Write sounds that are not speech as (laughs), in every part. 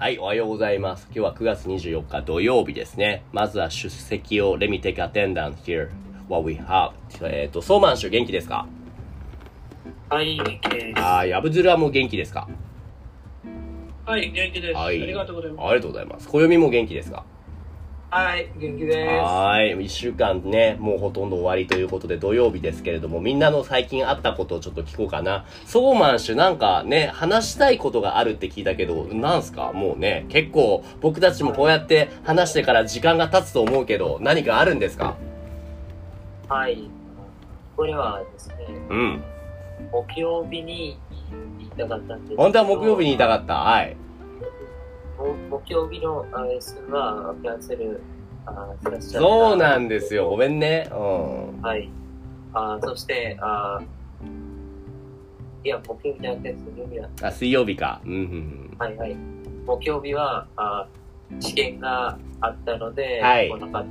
はい、おはようございます。今日は9月24日土曜日ですね。まずは出席を、Let me take attendance here. What we have. えっ、と、ソーマン氏元気ですか？はい、元気です。はい、アブドゥラも元気ですか？はい、元気です。はい。ありがとうございます。ありがとうございます。暦も元気ですか？はい、元気です。はい。一週間ね、もうほとんど終わりということで土曜日ですけれども、みんなの最近あったことをちょっと聞こうかな。ソーマン氏なんかね、話したいことがあるって聞いたけど、なんすか？もうね、結構僕たちもこうやって話してから時間が経つと思うけど、何かあるんですか？はい、これはですね、うん。木曜日に言いたかったんですけど本当は木曜日にいたかった。はい。も木曜日のあレッスンはキャンセルあしました。そうなんですよ。ごめんね。うん。はい。あそして、あいや、木曜日じゃなくて水曜日だ。あ、水曜日か。うん、うん、はいはい。木曜日は、あ試験があったので、はい来なかっ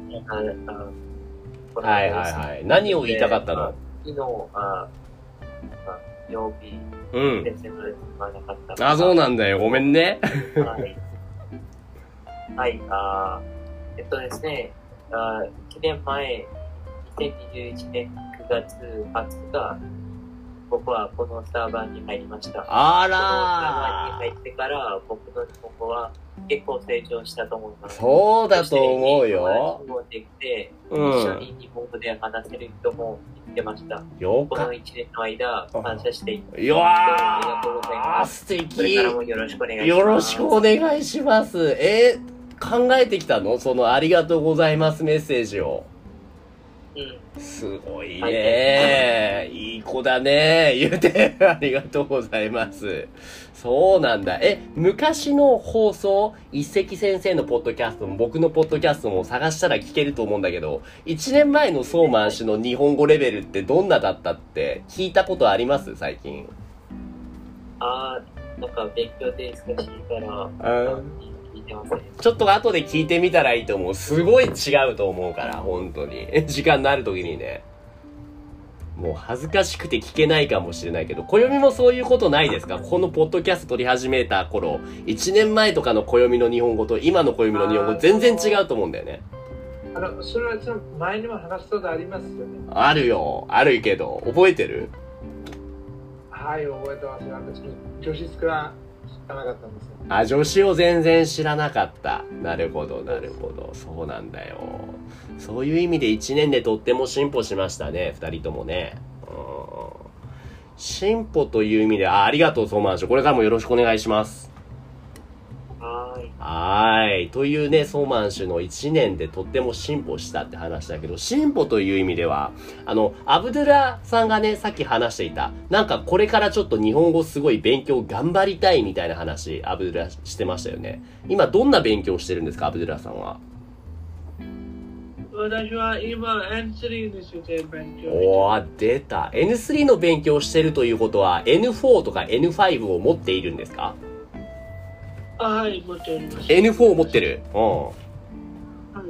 た。あはいはいはい。何を言いたかったの？昨日、あ、あ、曜日、うん。先生のレッスンがなかった。あ、そうなんだよ。ごめんね。はい。はい、あえっとですね、あ1年前、2021年9月20日、僕はこのスターバーに入りました。あこのスターバーにら入ってから、僕の日本語は結構成長したと思います。そうだと思うよ。もできて、うん一緒に日本語で話せる人も見つけました。よかこの1年の間、感謝しています。っよありがとうございーます。素これ敵からもよろしくお願いします。よろしくお願いします。えー、考えてきたの？そのありがとうございますメッセージを。うん。すごいねいい子だね言うて、ありがとうございます。そうなんだ。え、昔の放送、一石先生のポッドキャストも僕のポッドキャストも探したら聞けると思うんだけど、1年前のソーマン氏の日本語レベルってどんなだったって聞いたことあります？最近。あー、なんか勉強で難しいから、あ聞いてません。ちょっと後で聞いてみたらいいと思う。すごい違うと思うから、本当に。(laughs) 時間のある時にね。もう恥ずかしくて聞けないかもしれないけど、暦もそういうことないですか？このポッドキャスト撮り始めた頃、1年前とかの暦の日本語と今の暦の日本語全然違うと思うんだよね。あの、それはその前にも話したことありますよね。あるよ。あるけど、覚えてる？はい、覚えてますよ。私、女子スクラ知らなかったんですよ。あ、女子を全然知らなかった。なるほど、なるほど。そうなんだよ。そういう意味で1年でとっても進歩しましたね、2人ともね。うん進歩という意味で、あありがとう、ソーマンショこれからもよろしくお願いします。はーい。はーい。というね、ソーマン氏の1年でとっても進歩したって話だけど、進歩という意味では、あの、アブドゥラさんがね、さっき話していた、なんかこれからちょっと日本語すごい勉強頑張りたいみたいな話、アブドゥラしてましたよね。今どんな勉強してるんですか、アブドゥラさんは？私は今 N3 について勉強おー、出た。N3 の勉強してるということは、N4 とか N5 を持っているんですか？あはい、持っております。?N4 を持ってる？うは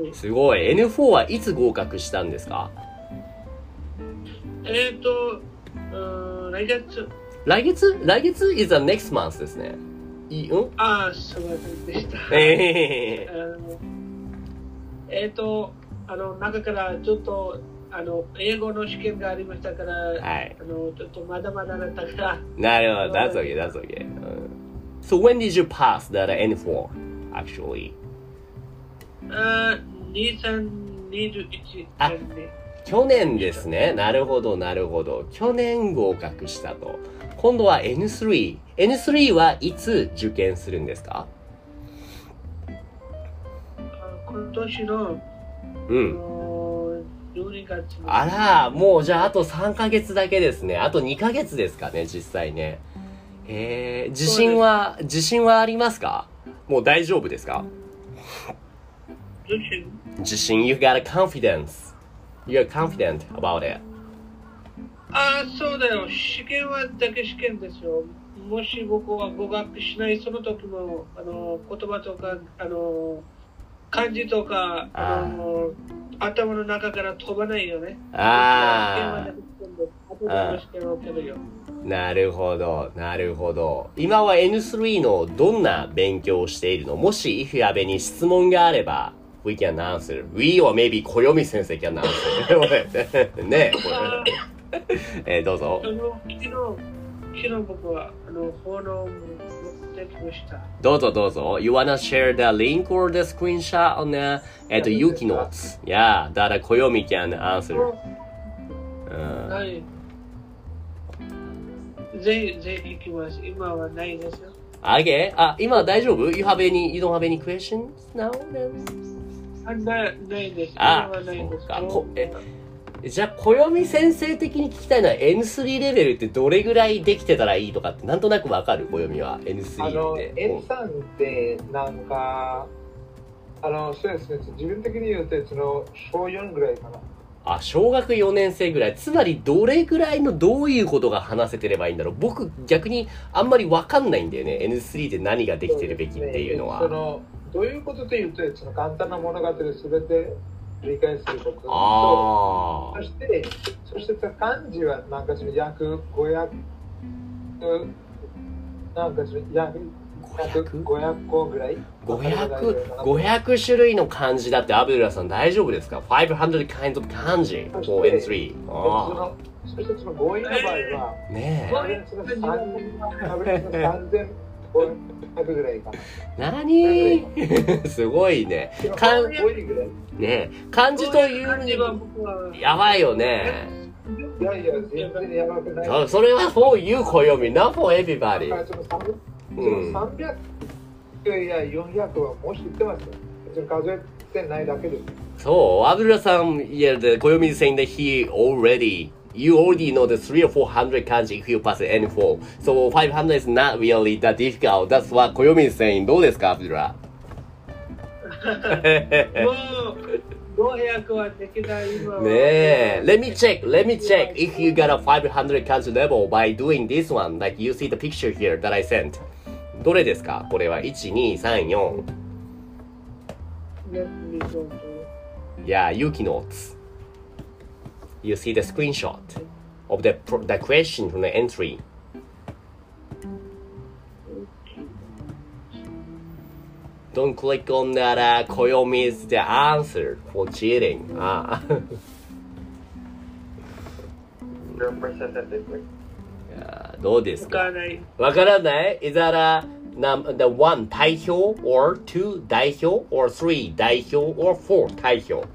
いん。すごい。N4 はいつ合格したんですか？えっ、と、うん来月、来月？来月 is the next month ですね。いい、うん？ああ、すいませんでした。ええあのえっ、と、あの、中からちょっと、あの、英語の試験がありましたから、はい。あの、ちょっとまだまだだったから、なるほど。That's okay, that's okay. うん So when did you pass the N4, actually? あ2021あ。去年ですね。なるほど、なるほど。去年合格したと。今度は N3。N3 はいつ受験するんですか？あ今年の、うあん。の12月にあら、もうじゃああと3ヶ月だけですね。あと2ヶ月ですかね、実際ね。えー、自信は、自信はありますか？もう大丈夫ですか？自信自信、you got a confidence. You're confident about it. ああ、そうだよ。試験はだけ試験ですよ。もし僕は合格しないその時も、あの、言葉とか、あの、漢字とか、あの、頭の中から飛ばないよね。あ試験はだけ試験ですなるほど、なるほど。今は N3 のどんな勉強をしているのもし、if you have any 質問があれば、we can answer. We or maybe 暦先生 can answer. ねこれ。えーどうぞ。どうぞどうぞ。You wanna share the link or the screenshot on the, えっと、Yuki notes? Yeah, that 暦 can answer. うんはい。ぜひ、ぜひ行きます。今はないですよ。あげ？あ、今大丈夫 ?You have any, you don't have any questions now? なないです。あ今はないです。そうかこえじゃあ、暦先生的に聞きたいのは N3 レベルってどれぐらいできてたらいいとかってなんとなくわかる？暦は N3 あの、って。N さんって、なんか、あの、そうですね、自分的に言うと、その、小4ぐらいかな。あ、小学4年生ぐらい。つまりどれぐらいのどういうことが話せてればいいんだろう。僕逆にあんまりわかんないんだよね。N3 で何ができてるべきっていうのは。その、どういうことというと、その簡単な物語すべて理解することと、あそして、そして漢字はなんかその約500、なんかその約約 500? 500個ぐらい500、500種類の漢字だってアブドゥラさん大丈夫ですか ?500 kinds of 漢字 for N3。あそ、ね。え。何すごいね。かん、ね。漢字という感じは。やばいよね。いやいや、全然やばくない。それは for you 暦、not for everybody だか。らその300うそのん。 300や400はもう知ってますよ。別に数えてないだけです。そう、アブドゥラさん、yeah, the 暦 is saying that he already, you already know the 3 or 400 kanji if you pass N4. So 500 is not really that difficult. That's what 暦 is saying. どうですか、アブドゥラもう、500はできない今は。ねえ。(laughs) Let me check, let me check if you got a 500 kanji level by doing this one. Like you see the picture here that I sent. どれですかこれは1、2、3、4。Let me go to- Yeah, Yuki notes. You see the screenshot of the, the question from the entry. Don't click on that uh, Koyomi is the answer for cheating. Ah. ーどうですかわからない。わからない ?Is that a, num, the one 代表 or two 代表 or three 代表 or four 代表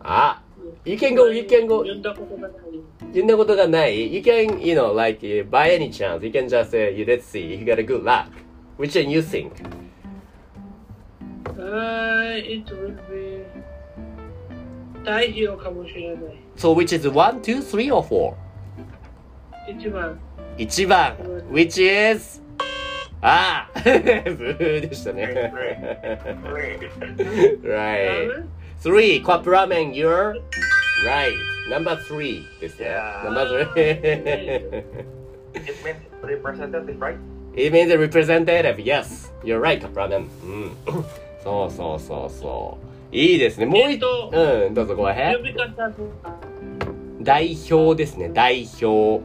あ You can go, you can go. 読んだことがない。読んだことがない。You can, you know, like, uh, by any chance, you can just say, let's see, if you got a good luck. Which one you think? Uh, it will be 代表かもしれない。 So which is one, two, three, or four? 一番。1番 which is ああブーでしたね right 3カップラーメン you're right number 3ですね Yeah. number 3 It means representative, right? it means representative yes you're right カップラーメンうんそうそうそうそういいですねもう一えっとうんどうぞごめん。代表ですね代表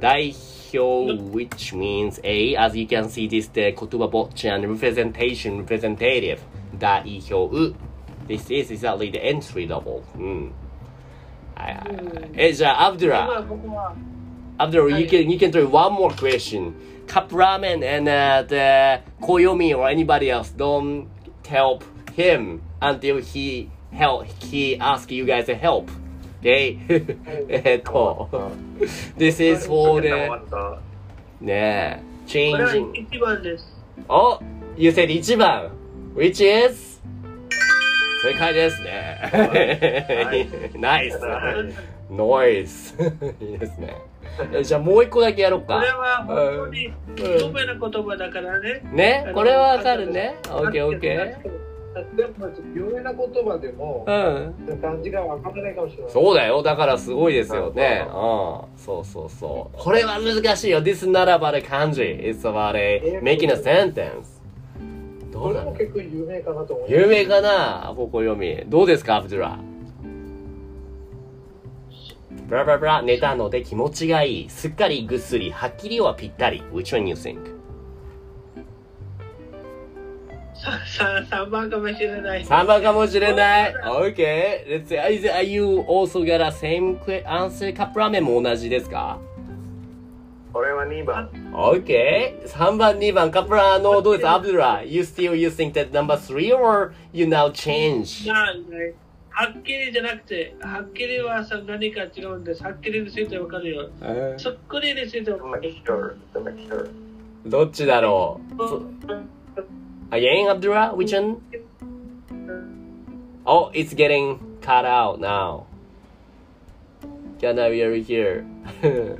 代表 which means A as you can see this the 言葉ぼっち and representation representative 代表 this is exactly the entry level うんはいはいはいえじゃあアブドゥ今ラ僕は、アブドゥラはい you can you can try one more question カップラーメン and uh, the 小読み or anybody else don't help him until he help he ask you guys to Help okay えっと。This is for the ねえ。changing 一番です。お You said 1番。Which is? 正解ですね。ナイスノイスいいですね。えじゃあもう一個だけやろうか。これは本当に有名な言葉だからね。ね？これはわかるね？オッケーオッケーでも、有名な言葉でも、うん。漢字がわからないかもしれない。そうだよ。だからすごいですよね。うん。そうそうそう。これは難しいよ。This is not about a kanji It's about a making a sentence. どこれうなのも結構有名かなと思う。有名かな？ここ読み。どうですかアブドゥラブラブラブラ。寝たので気持ちがいい。すっかりぐっすり。はっきりはぴったり。Which one you think? 3番かもしれない。3番かもしれない。Okay. Let's say, is, are you also got a same answer? カップラーメンも同じですか俺は2番。Okay. 3番、2番、カップラーのどうですアブドゥラ ?You still you think that number 3 or you now change? はっきりじゃなくて、はっきりはさ何か違うんです。はっきりについてわかるよ。そっくりについてわかる.どっちだろうそ Again, Abdullah? Which one? Oh, it's getting cut out now. Can I hear here? (laughs)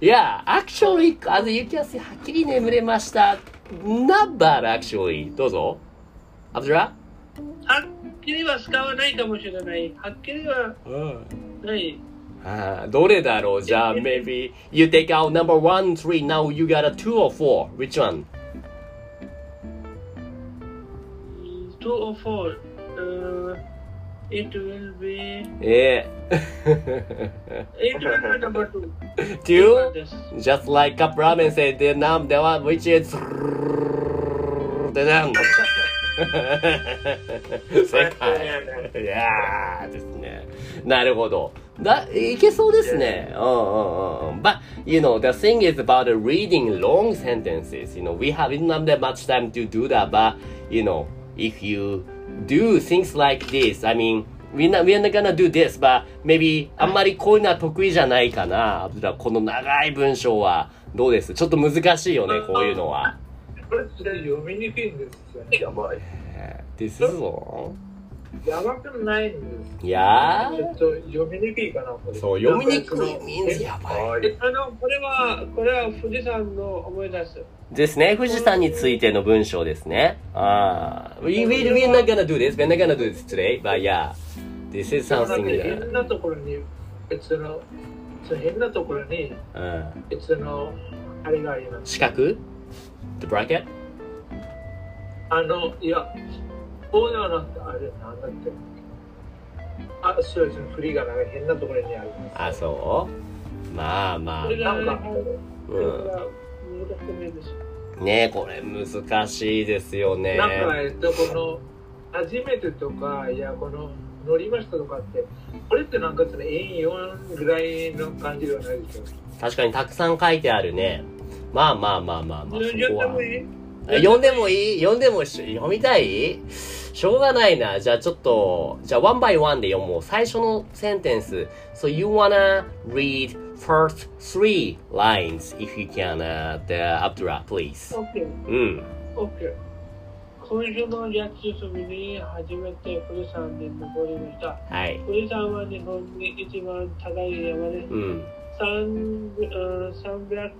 yeah, actually, as you can see, はっきり眠れました。Not bad, actually. どうぞ。Abdullah? はっきりは使わないかもしれない。はっきりはない。あーどれだろうじゃあ、maybe you take out number one, three, now you got a two or four. Which one? two or four. Uh, it will be. え (laughs) It will be number two. two? です。 Just like Cup Ramen said, the num the one which is the num. 正解。いやーですね。なるほど。だ、いけそうですね。うんうんうんうん。But, you know, the thing is about reading long sentences. You know, we have not that much time to do that, but, you know, if you do things like this, I mean, we're not, we're not gonna do this, but maybe あんまりこういうのは得意じゃないかな。この長い文章はどうです？ちょっと難しいよね、こういうのは。これ読みにくいんですよね。やばい。ですぞ。やばくないんです。いやちょっと読みにくいかな、そう、読みにくいやばい。はい。あの、これは、これは富士山の思い出す。ですね。富士山についての文章ですね。ああ。We, we, we're not gonna do this. We're not gonna do this today. But yeah. This is something か that... 変なところに別の、変なところにうん。別のあれがあります。四角 ?The bracket? あの、いや、こうではなくて、あれ、なんだっけ。あ、そう？ですね、振りがなんか変なところにあります。あ、そうまあまあなんかこれが難しくないです。ねこれ難しいですよね。なんか、えっと、この、初めてとか、いや、この、乗りましたとかって、これってなんかその、円4ぐらいの感じではないでしょ。確かにたくさん書いてあるね。まあまあまあまあまあ、そこは読んでもいい？読んでもし読みたい？しょうがないな。じゃあちょっと、じゃあ one by one で読もう。最初のセンテンス。So you wanna read first three lines if you can, uh, the Abdullah, please. OK。うん。OK。今週の夏休みに初めて富士山に登りました。はい。富士山は日本に一番高い山でうん。三うん三百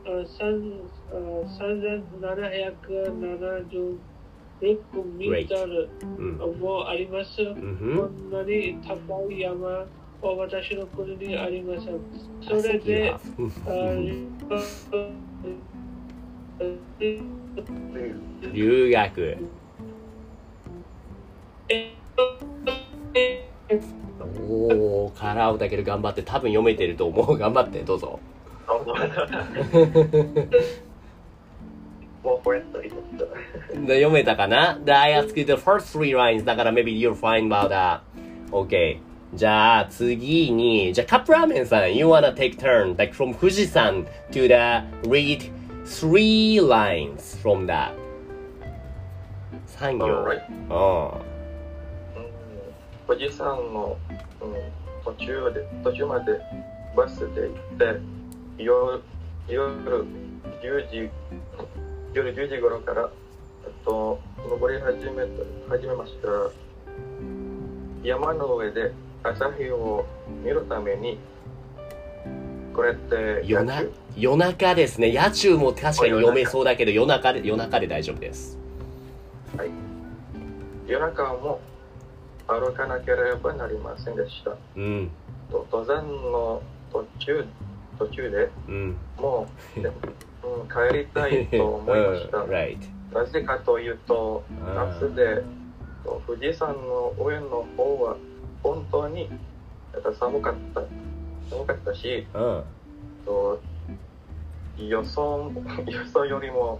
うん三うん三千七百七十六メートル。うん。もあります。うん。こふん。んなに高い山は私の国にありません。それで、あ留学。おー、カラオだけど頑張って、多分読めてると思う。頑張って、どうぞ。読めたかな ?The I ask you the first three lines だから maybe you're fine about that. Okay. じゃあ次に、じゃあカップラーメンさん、you wanna take turn, like from 富士山 to the read three lines from that. 3行。Alright. ううん富士山の、うん、途中で途中までバスで行って夜夜10時夜10時頃からえっと登り始めた始めました山の上で朝日を見るためにこれってん。夜な夜中？ですね。野中も確かに読めそうだけど、夜中で、夜中で大丈夫です。夜中も歩かなければなりませんでしたうん。と登山の途中途中でうん。もう、(laughs) うん、帰りたいと思いました。(laughs) right. なぜかというと、うん夏でと富士山の上の方は本当にやっぱ寒かった。寒かったし、うん。と予想 (laughs) 予想よりも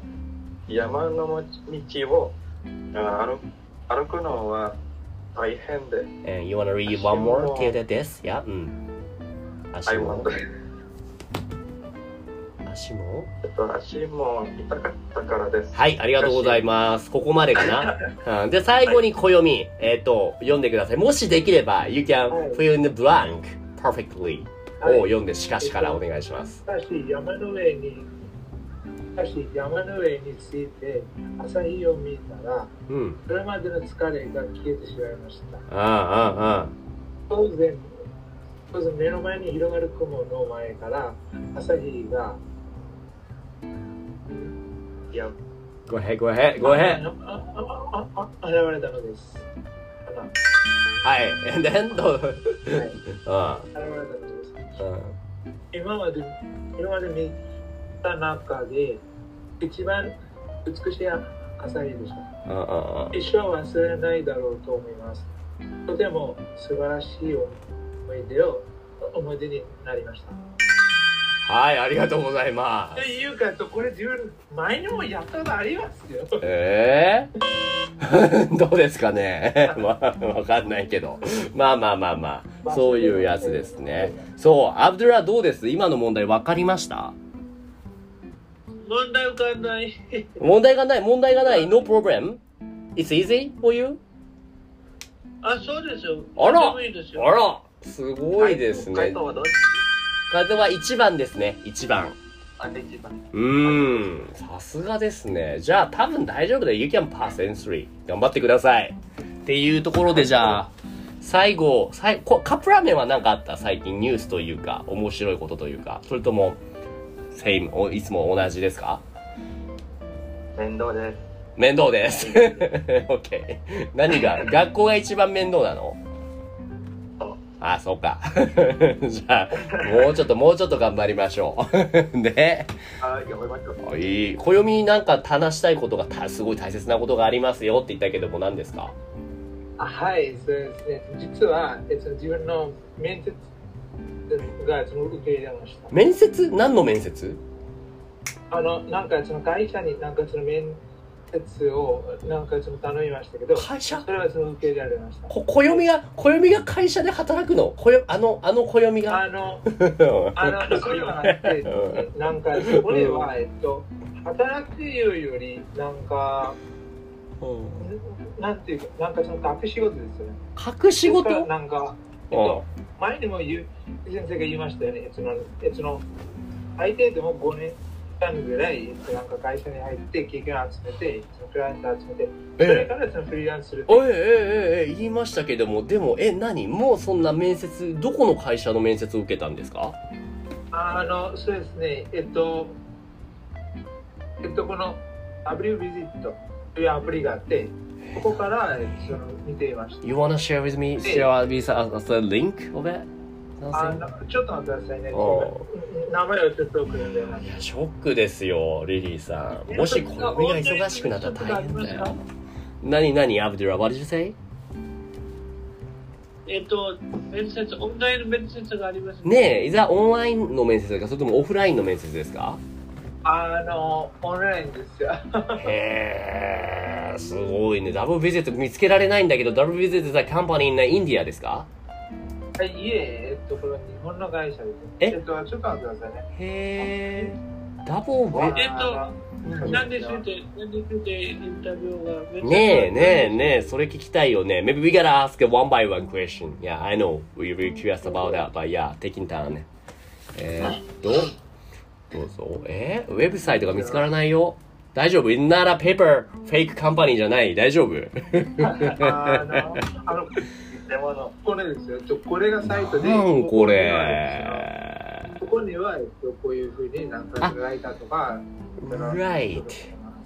山の道をあ歩歩くのは大変で、And you wanna read one more? Till this? Yeah? うん。足 I も want 足も？えっと足も痛かったからです。はい、ありがとうございます。ここまでかな。(laughs) うん、で、最後に暦、えっ、と、読んでください。もしできれば、You can はい fill in the blank perfectly はいを読んで、しかしからお願いします。しかし山の上に、しかし山の上について朝日を見たら、うん。それまでの疲れが消えてしまいました。ああ、ああ、当然、当然目の前に広がる雲の前から朝日が、いや、Go ahead, go ahead, go ahead. ああああ現れたのです。かなはい。(laughs) And then, どう？はい、現れうん。たのです。うん。今まで今まで見た中で一番美しい朝日でした。うんうんうん一生忘れないだろうと思います。とても素晴らしい思い出を思い出になりました。はい、ありがとうございまとす。いうか、これ自分前にもやったことありますよ。ええ (laughs) どうですかね？(laughs) まあ、わかんないけど。まあまあまあまあ、そういうやつですね。そう、アブドゥラどうです？今の問題わかりました？問題浮かんない。(laughs) 問題がない、問題がない？No problem? It's easy for you? あ、そうですよ。あら。あらすごいですね回答。はどっち風は1番ですね。1番。うーん。さすがですね。じゃあ多分大丈夫だよ。You can pass in three. 頑張ってください。っていうところでじゃあ、最後、さいこカップラーメンは何かあった？最近ニュースというか、面白いことというか、それとも、same おいつも同じですか？面倒です。面倒です。(laughs) OK。何が、(laughs) 学校が一番面倒なの？そうあ、そうか。(laughs) じゃあ、もうちょっと、もうちょっと頑張りましょう。で、(laughs) はい、頑張りましょう。いい。暦なんか話したいことがたすごい大切なことがありますよって言ったけども何ですか？あはい、そうですね。実は、えっと、自分の面接がその受け入れました。面接？何の面接？あの、なんかその会社になんかその面接をなんかその頼みましたけど、会社？それはその受け入れられました。こ、暦が、暦が会社で働くの？こよ、あの、あの暦が？あの、(laughs) あの、そういうのがあって、なん。か、これは、えっと、働くより、なんか、なんていうか、なんかその隠し事ですよね。隠し事？なんか、えっと、前にも言う、先生が言いましたよね。その、えその、最低でも5年間ぐらい、えっと、なんか会社に入って、経験を集めて、そのクライアントを集めて、それえからそのフリーランスする。おいええええ言いましたけどもでもえ何？もうそんな面接どこの会社の面接を受けたんですか？あの、そうですね。えっと、えっと、この W ビジットというアプリがあって、ここから、えっとその見ていました。You wanna share with me share with us a link of it? ちょっと待ってくださいね。お名前をちょっと送るんで。いやショックですよリリーさんもし暦が忙しくなったら大変だよ何何アブデュラ What did you say? えっと、面接、オンラインの面接があります。ねえ、いざオンラインの面接かそれともオフラインの面接ですか？あの、オンラインですよ。(laughs) へえ、すごいね。ダブルビジット見つけられないんだけど、ダブルビジットはカンパニーのインディアですか？はい、いえ、と、これは日本の会社です。え？えっと、ちょっと待ってくださいね。へえ、ダブルビえっとあの何でついて、何でついてインタビューがねえねえねえ、それ聞きたいよね。Maybe we gotta ask one by one question. Yeah, I know. We're very curious about that, but yeah, taking time. えーっと、どうぞ。え？ーウェブサイトが見つからないよ。大丈夫 ?It's not a paper fake company じゃない。大丈夫？(laughs) あの、あの、でもあの、これですよ。ちょこれがサイトで。なんここれ。こには、えっと、こういうふうになんかライターとか、その Right.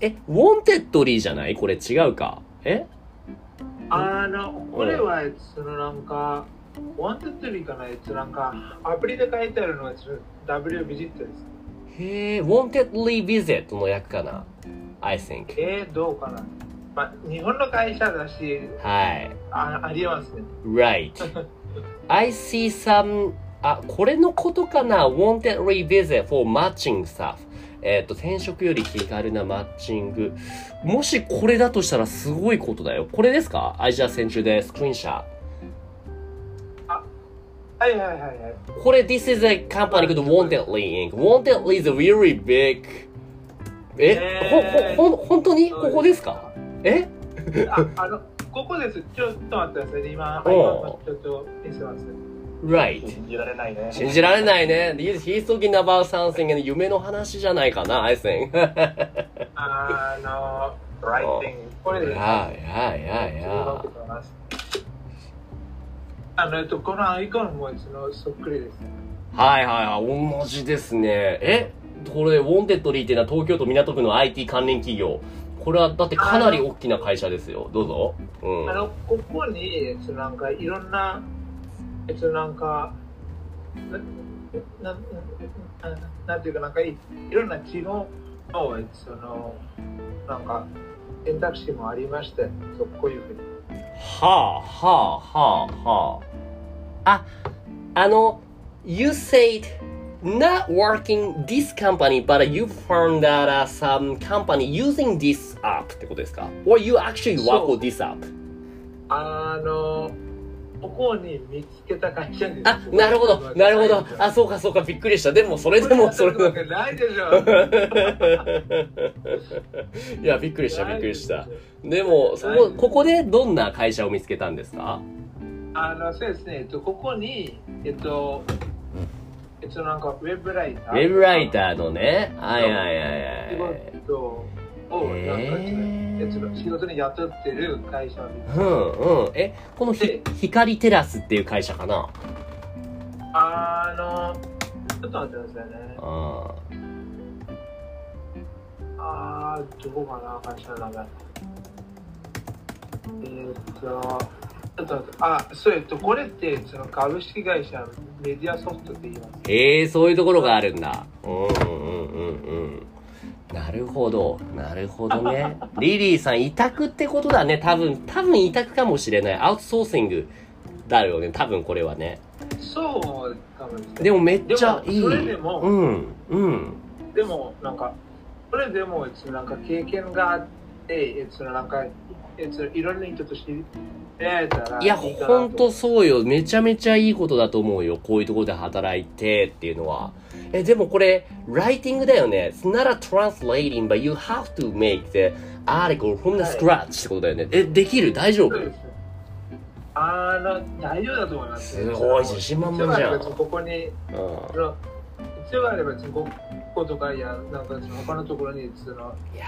え、Wantedly じゃない？これ違うか？え？あの、これは、そのなんか、 Wantedly かなやつなんか、アプリで書いてあるのは、W ビジットです。へえ、Wantedly Visit の役かな ?I think. えー、どうかな？まあ、日本の会社だし、はい。あありえますね。Right. I see some あ、これのことかな ?Wantedly Visit for matching stuff. えっ、と、転職より気軽なマッチング。もしこれだとしたらすごいことだよ。これですか ?I just sent you the screenshot. はいはいはいはい。これ、this is a company called Wantedly Inc. Wantedly is a really big... え、えーほ、ほ、ほん、本当にここですかえ？あ、あの、ここです。ちょっと待ってください。今、おう今ちょっと見せます。?Right. 信じられないね。信じられないね。He's he's talking about something and 夢の話じゃないかな、I think. (laughs) あの、Writing これです。はいはいはいはあの、えっと、このアイコンもそのそっくりです。い。はいはいはい、同じですね。え？これ、 Wantedly っていうのは東京都港区の IT 関連企業。これはだってかなり大きな会社ですよ。どうぞ。うん。あの、ここに、えっと、なんか、いろんな、えっと、なんか、な、な、ななんていうか、なんかい、いろんな地方の、えっと、その、なんか、選択肢もありまして、そうこういうふうに。はあはあはあはあ。あ、あの、you said not working this company, but you found that、uh, some company using this app ってことですか ?or you actually work そう with this app? あの、ここに見つけた会社です。あ、なるほど、なるほど。あ、そうかそうか、びっくりした。でも、それでも、それでも。ないでしょ。(laughs) いや、びっくりした、びっくりした。でも、その、ここでどんな会社を見つけたんですか?あの、そうですね、えっと、ここに、えっと、えっと、なんか、ウェブライタウー。ェブライターのね。はいはいはい仕はい。事を、なんか、えっと、仕事に雇ってる会社うんうん。え、このひで光テラスっていう会社かな？あの、ちょっと待ってくださいね。ああー、どこかな、会社の名前。えーっと、あ、そう、えっと、これって、その株式会社メディアソフトって言います？へえ、そういうところがあるんだ。うんうんうんうん。なるほど。なるほどね。(laughs) リリーさん、委託ってことだね。多分、多分委託かもしれない。アウトソーシングだよね。多分これはね。そうかもでもめっちゃいい。それでもうん。うん。でも、なんか、それでも、そのなんか経験があって、そのなんか、いろんな人と知り合えたらいや、ほんとそうよ。めちゃめちゃいいことだと思うよ。こういうところで働いてっていうのは。え、でもこれ、ライティングだよね。It's not a translating, but you have to make the article from the はい scratch ってことだよね。え、できる？大丈夫？あの、大丈夫だと思います。すごい自信満々じゃんここに、うん。その一応あれば別にこことか、いや、なんか他のところに、その、いや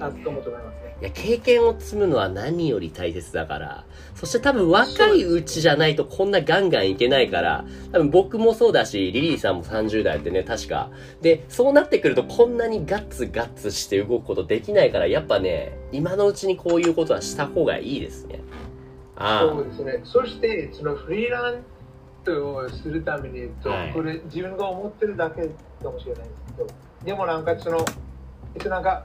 あ助かもと思いますね。いや、経験を積むのは何より大切だから。そして多分若いうちじゃないとこんなガンガンいけないから、多分僕もそうだし、リリーさんも30代ってね、確か。で、そうなってくるとこんなにガッツガッツして動くことできないから、やっぱね、今のうちにこういうことはした方がいいですね。あそうですね。そして、そのフリーランスをするために、えっとはいこれ自分が思ってるだけかもしれないんですけど、でもなんかその、えっとなんか、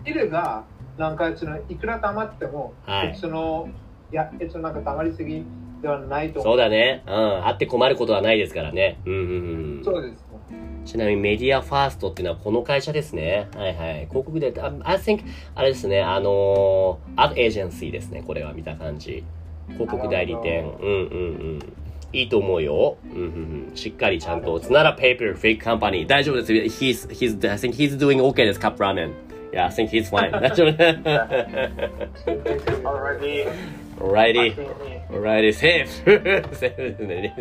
スキルが、なんかその、いくら貯まっても、はいその、いや、えっとなんか貯まりすぎではないとあ、そうだね。うん。あって困ることはないですからね。うんうんうん。そうですね。ちなみにメディアファーストっていうのはこの会社ですね。はいはい。広告で、あ I think, あれですね、あのー、アドエージェンシーですね。これは見た感じ。広告代理店。うんうんうん。いいと思うよ。うんうんうん。しっかりちゃんと。It's not a paper fake company. 大丈夫です。He's, he's, I think he's doing okay です。カップラーメン。Yeah, I think he's fine. 大丈夫。already Alrighty. me Alrighty, safe! セーフですね、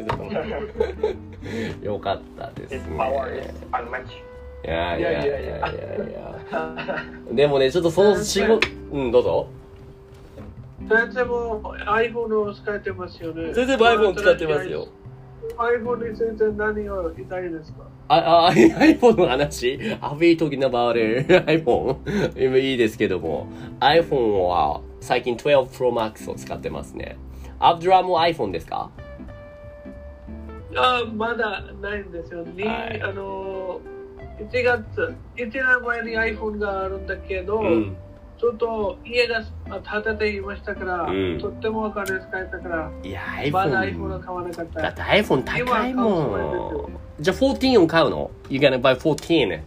よかったですね。いやいやいやいやいや。でもね、ちょっとその仕事、うん、どうぞ。先生も iPhone を使ってますよね。先生も iPhone 使ってますよ。iPhone について何を言いたいですか？あ、あ、iPhone の話 ?Are we talking about iPhone? 今いいですけども。iPhone は最近12 Pro Max を使ってますね。アブドラも iPhone ですか？あまだないんですよ。にはいあの1月、1年前に iPhone があるんだけど、うん。ちょっと家が建てていましたから、うんとってもお金使えたから、いや、まだ iPhone。iPhone は買わなかった。だって iPhone 高いもん。じゃあ14を買うの ?You gonna buy 14?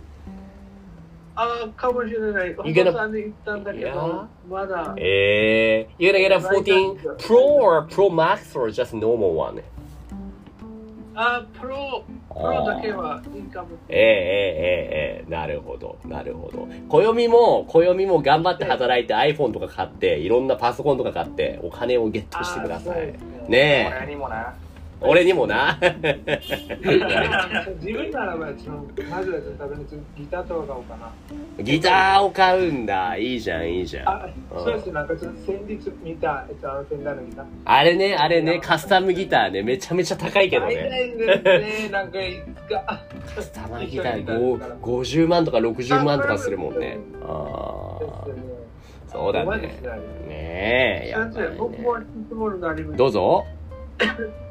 あかもしれない。お父さんに言ったんだけど、まだ。えー、You're gonna get a 14 Pro or Pro Max or just normal one? あ、プロ、プロだけはいいかも。ええええええなるほど、なるほど。暦も、暦も頑張って働いて iPhone とか買って、いろんなパソコンとか買って、お金をゲットしてください。ねえ、俺にもな。俺にもな。自分ならばそのまずは多分ギターとか買おうかな。ギターを買うんだ。いいじゃん、いいじゃん。あ、そうですなんかその先日見たえっとあのフェンダーのギター。あれね、あれね、カスタムギターね、めちゃめちゃ高いけどね。いんですね。なんかいつか。カスタムギター5 50万とか60万とかするもんね。あそうだね。ねえ、やっ先生、ぱりね。どうぞ。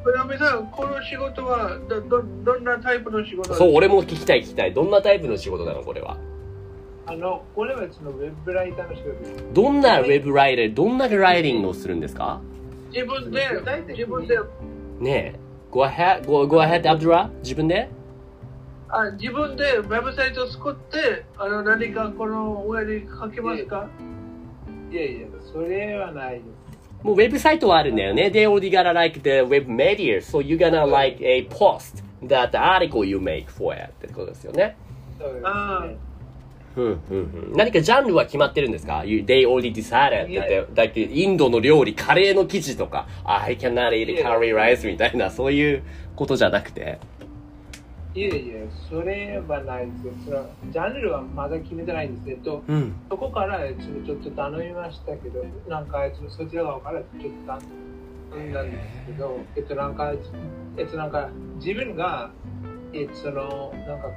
村上さん、この仕事はどどどんなタイプの仕事そう、俺も聞きたい聞きたい。どんなタイプの仕事なのこれは？あの、これはそのウェブライターの仕事です。どんなウェブライター、どんなライティングをするんですか？自分で、自分で、ねえ。Go ahead, go, go ahead, アブドラ自分で？あ自分でウェブサイトを作って、あの何かこの上に書きますか？いやいや、それはないです。もうウェブサイトはあるんだよね。They already gotta like the web media, so you gonna like a post that article you make for it ってことですよね。うんうんうん、何かジャンルは決まってるんですか you, ?They already decided だって、だってインドの料理、カレーの生地とか、I cannot eat curry rice みたいな、そういうことじゃなくて。いやいや、それはないですよ。そのジャンルはまだ決めてないんですけど、うん。そこからちょっと頼みましたけど、なんかそのそちら側からちょっと頼んだんですけど、えっとなんか、えっとなんか自分が、えっとその、なんか、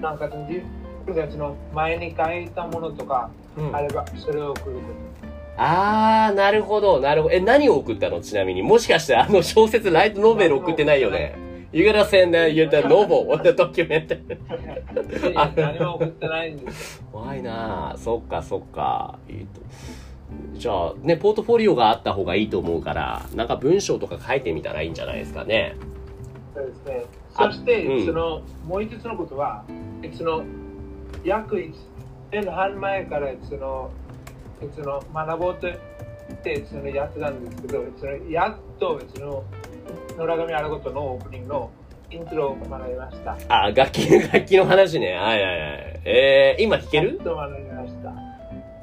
なんか自分がその前に書いたものとかうんあれば、それを送るこあー、なるほど、なるほど。え、何を送ったの？ちなみに。もしかしてあの小説、ライトノベル送ってないよね。You gotta send the, you the 何も送ってないんですよ。怖いなあそっかそっか。えっと。じゃあ、ね、ポートフォリオがあった方がいいと思うから、なんか文章とか書いてみたらいいんじゃないですかね。そうですね。あそして、うんそのもう一つのことは、えその約1年半前からそのえその学ぼうとってそのやってたんですけど、そのやっとその野良神あることのオープニングのイントロを学びました。あ、楽器、楽器の話ね。はいはいはい。えー、今弾ける？と学びました。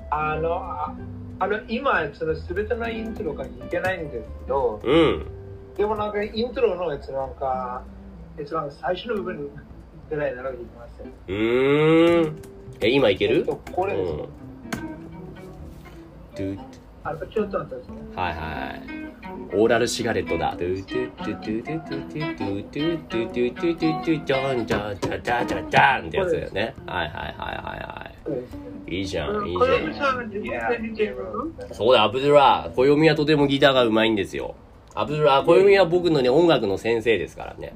あの、ああの今、その全てのイントロが弾けないんですけど、うん。でもなんかイントロのやつなんか、やつなんか最初の部分ぐらいならできますよ。うーん。え、今いける？これです、うんあとちょっと待ってですね。はいはい。オーラルシガレットだ。ってやつだよね。はいはいはいはいはい。いいじゃん、いいじゃん。そうだ、アブドゥラー。暦はとてもギターがうまいんですよ。アブドゥラー、暦は僕のね、音楽の先生ですからね。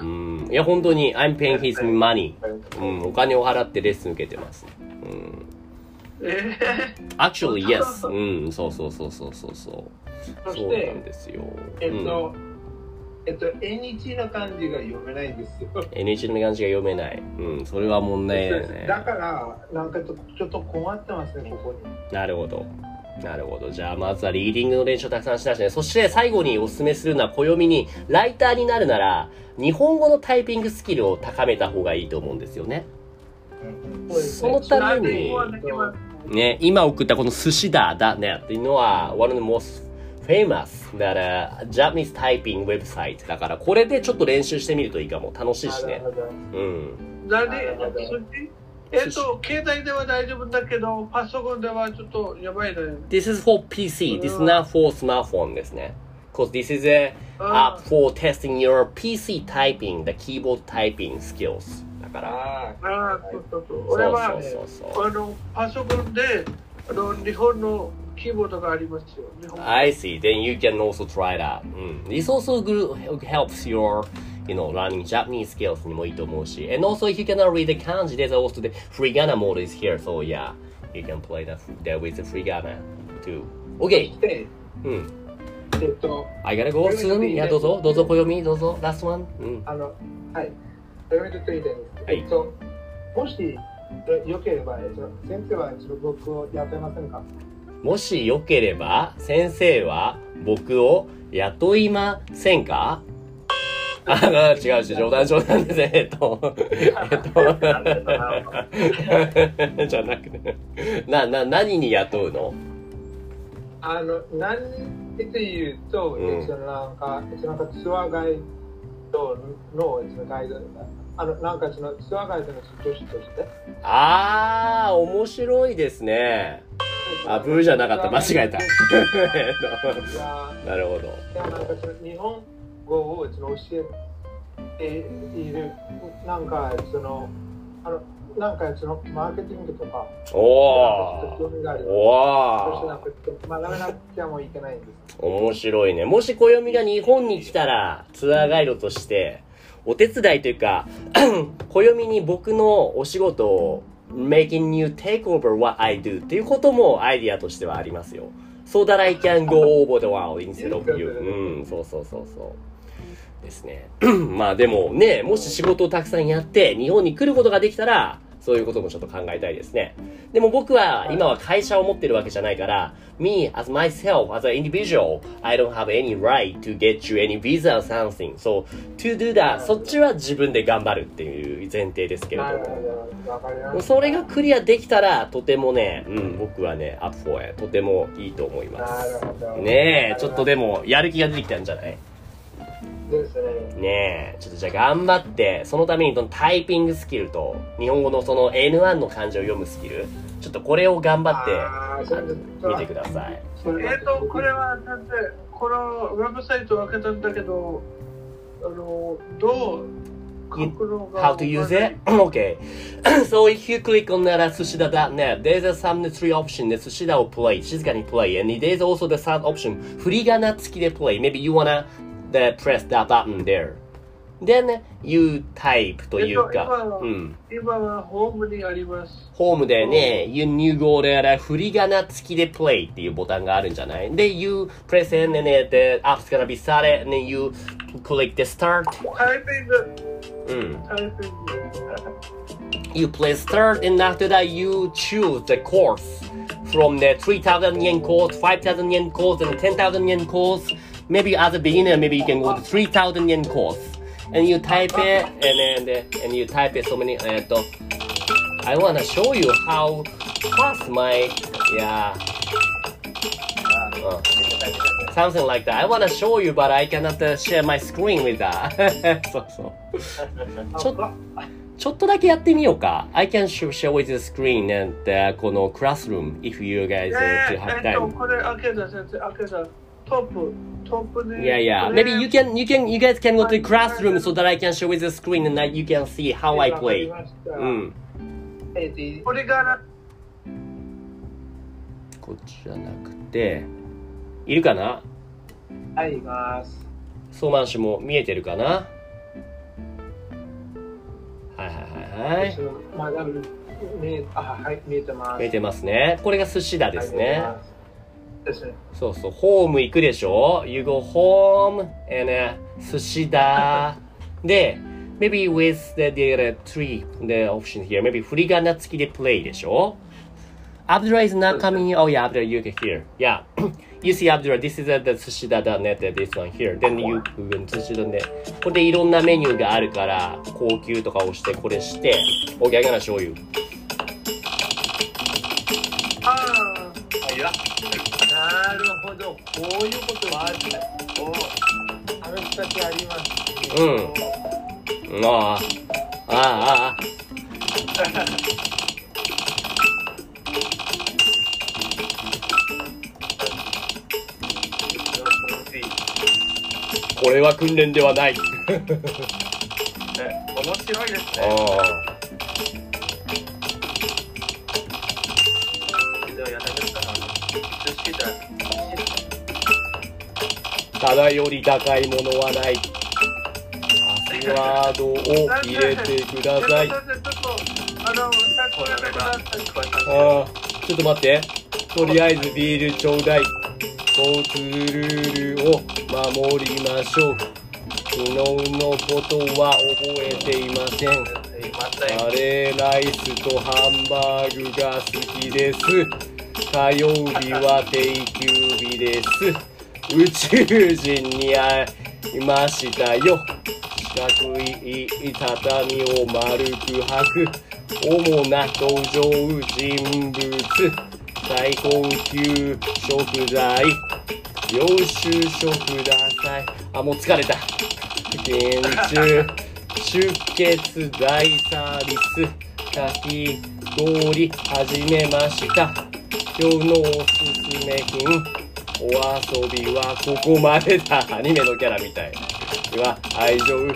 うん。いや、本当に、I'm paying his money。うん、お金を払ってレッスン受けてます。うん。え (laughs) Actually, yes. (laughs) うん、そうそうそうそうそうそう。そしそうなんて、ですよ。えっと、えっと、縁日の漢字が読めないんですよ。(laughs) NH の漢字が読めない。うん、それは問題だよね。だから、なんかちょちょっと困ってますね、ここに。なるほど。なるほど。じゃあ、まずはリーディングの練習をたくさんしなしね。そして、最後にお勧めするのは、暦に、ライターになるなら、日本語のタイピングスキルを高めた方がいいと思うんですよね。そうですねそのために、ね、今送ったこの寿司だ、だね、っていうのは、one of the most famous that、uh, Japanese typing website だから、これでちょっと練習してみるといいかも。楽しいしね。うん。何えっと、携帯では大丈夫だけど、パソコンではちょっとやばいね。This is for PC. This is not for smartphone ですね。Because this is a あ app for testing your PC typing, the keyboard typing skills. だから、あああ、そうそうそう。俺は、そうそうそう。あの、パソコンで、あの、日本のキーボードがありますよ。I see. Then you can also try that. うん。This also helps your, you know, learning Japanese skills にもいいと思うし。And also if you cannot read the kanji, there's also the Frigana mode is here. So yeah, You can play that, that with the furigana too. OK! で、うん。えっと、I gotta go soon? いや、どうぞ、どうぞ、暦、どうぞ、last one? うん。あの、はい。それをちょっと言いたいんです。はい。と、もし、よければ、えっと先生は僕を雇いませんか？もしよければ、先生は僕を雇いませんか？あ、違う違う、冗談冗談です。えっと、えっと、(laughs) じゃなくて、な、な、何に雇うの？あの、何で言うと、うん。えっと、なんか、えっと、なんかツアーガイドの、えっと、ガイド、あの、なんかそのツアーガイドの助手として、あー、面白いですね。あ、ブーじゃなかった。間違えた。(laughs) なるほど。いやなんかその日本語をその教えている、なんかその、あの、なんかそのマーケティングとか、おちょっと興味がある。ー。おそしてなんー。か学べなきゃもういけないんです。面白いね。もし暦が日本に来たら、ツアーガイドとして、お手伝いというか、(clears throat) 暦に僕のお仕事を making you take over what I do っていうこともアイディアとしてはありますよ。So that I can go over the world instead of you. うん、そうそうそうそう。ですね。(clears throat) まあでもね、もし仕事をたくさんやって日本に来ることができたら、そういうこともちょっと考えたいですね。でも僕は今は会社を持ってるわけじゃないから、me as myself, as an individual, I don't have any right to get you any visa or something. So, to do that, そっちは自分で頑張るっていう前提ですけれども。それがクリアできたら、とてもね、うん、僕はね、アップフォーへ、とてもいいと思います。ねえ、ちょっとでも、やる気が出てきたんじゃない？ですね。ねえ、ちょっとじゃあ頑張って、そのためにそのタイピングスキルと、日本語のその N1 の漢字を読むスキル、ちょっとこれを頑張って見てください。えっ、と、これはだって、このウェブサイト開けたんだけど、あの、どう How to use it? okay. so if you click on that sushida.net, there's a some three option that Sushida will play, 静かに play, and there's also the third option, 振り仮名付きで play. Maybe you wanna the, press that button there. Then you type というか、うん。今はホームにあります。ホームでね、you new go there, 振り仮名付きで play っていうボタンがあるんじゃないで、you press in and then the app's gonna be started and then you click the start. タイピング、うん。タイピング。you play start and after that you choose the course from the 3000 yen course 5000 yen course and 10000 yen course maybe as a beginner maybe you can go to 3000 yen course and you type it and then and you type it so many uh, i want to show you how fast my yeah uh, something like that i want to show you but i cannot uh, share my screen with that (laughs) そうそ(laughs) うちょっとちょっとだけやってみようか。I can show, show with the screen and、uh, この classroom if you guys え uh, to ー have えっと、 time. これ開けた先生、開けた。 トップ、トップで。Yeah, yeah. Maybe you can, you can, you guys can go to the classroom so that I can show with the screen and that you can see how I play. うん。えっとこれがこっちじゃなくて、いるかなはい、います。ソーマン氏も見えてるかなはいはいはいはい。まだ見え、あ、はい、見えてます。見えてますね。これが寿司だですね。はい。ですね。そうそう、ホーム行くでしょ ?You go home and、uh, 寿司だ。で、maybe with the, the uh, three, the option here, maybe 振り仮名付きで play でしょ Abdullah is not coming in. Oh yeah, Abdullah, you can hear. Yeah. you see Abdullah, this is uh, the sushida.net, uh, this one here. Then you, sushida.net. これでいろんなメニューがあるから、高級とか押して、これして、OK, I'm gonna show you. あなるほど、こういうことはあるね。おあの人たちあります。うんああ、ああ、ああ。(laughs) これは訓練ではない。え面白いですあね。ただより高いものはない。パスワードを入れてください。ちょっと、ちょっとあ、ちょっと待って。とりあえずビールちょうだい。交通ルールを守りましょう。昨日のことは覚えていません。カレーライスとハンバーグが好きです。火曜日は定休日です。宇宙人に会いましたよ。四角い畳を丸く履く。主な登場人物。最高級食材。領収書ください。あ、もう疲れた。現中。出血大サービス。かき氷始めました。今日のおすすめ品。お遊びはここまでだ。アニメのキャラみたい。では、愛情、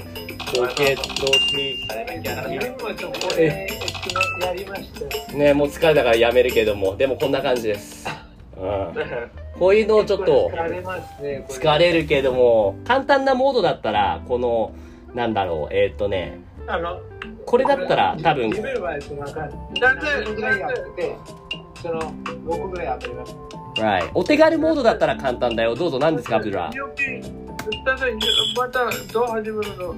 ポケットティあれのキャラ自分もちょっとこれ、やりました。よ。ねもう疲れたからやめるけども、でもこんな感じです。うん。こういうのをちょっと疲れるけども、簡単なモードだったら、この、なんだろう、えーっ、とね、これだったら多分そのなんか、なんで7ぐらいやって、その、6ぐらいやってます。Right. お手軽モードだったら簡単だよ。どうぞ何ですか、アブドゥラ。料金ただまたどう始めるの？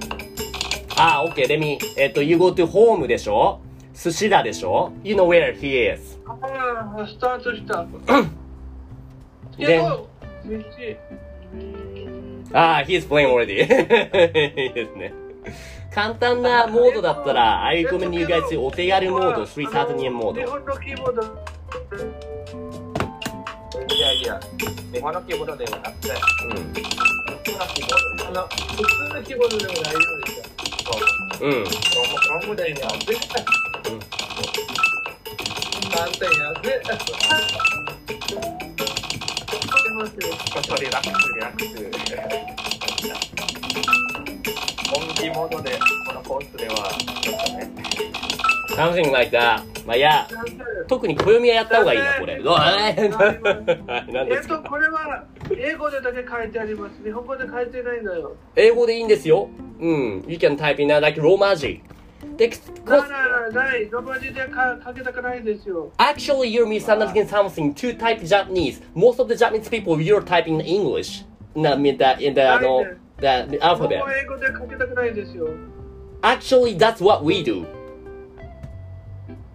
あ、OK、レミ。えっと、you go to home でしょ？寿司だでしょ ?You know where he is. ああ、スタートした。(coughs) でけど、道あ、he's playing already. (laughs) いいですね。簡単なモードだったら、I recommend you guys お手軽モード、330円モード。日本のキーボード。いやいや、日本のキーボードではなくて、うん。普通のキーボードであの、普通のキーボードでも大丈夫ですよ。そう。うん。ロングでやって、簡単にやって。それラックス、リラックス。本気モードで、このコースでは、ちょっとね、something like that. まあ、いや、特に暦はやった方がいいな、これ。えっと、これは英語でだけ書いてあります。日本語で書いてないんだよ。英語でいいんですよ。うん。You can type in like ローマ字。で、なななない。ロマ字でか書けたくないですよ。Actually, you're misunderstanding something. To type Japanese, most of the Japanese people, you're typing English. Na, in the, in the, あの the ここ alphabet. 英語で書けたくないですよ。Actually, that's what we do.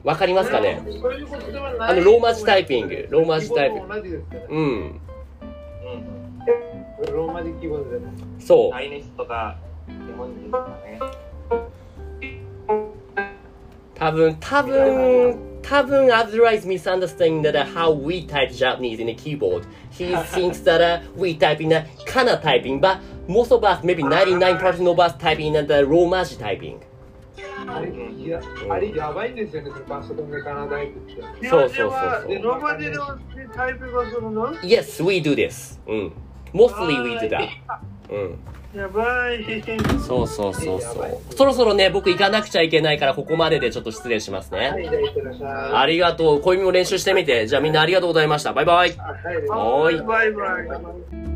わかりますかね？あのローマ字タイピング。ローマ字タイピング。うん。ローマ字記号でそう。多分、多分、多分、アズライズ・ミス・アンダスティング・ダ・ダ・ハウ・ウィー・タイプ・ジャパニーズ・イン・キーボード。He thinks that ウィー・タイピング・ナ・カナ・タイピング、but most of us, maybe 99% of us typing in the ローマ字タイピング。あれ、いや、あれやばいんですよね、そのパソコンでカナダ行くって。そうそうそうそう人はローマ字でタイピングをするの Yes, we do this. うん。Mostly we do that. うん。やばい。そうそうそうそう。そろそろね、僕行かなくちゃいけないから、ここまででちょっと失礼しますね。はい、じゃあ行ってらっしゃい。ありがとう。小指も練習してみて。じゃあみんなありがとうございました。バイバイ。はいはーいバイバイ。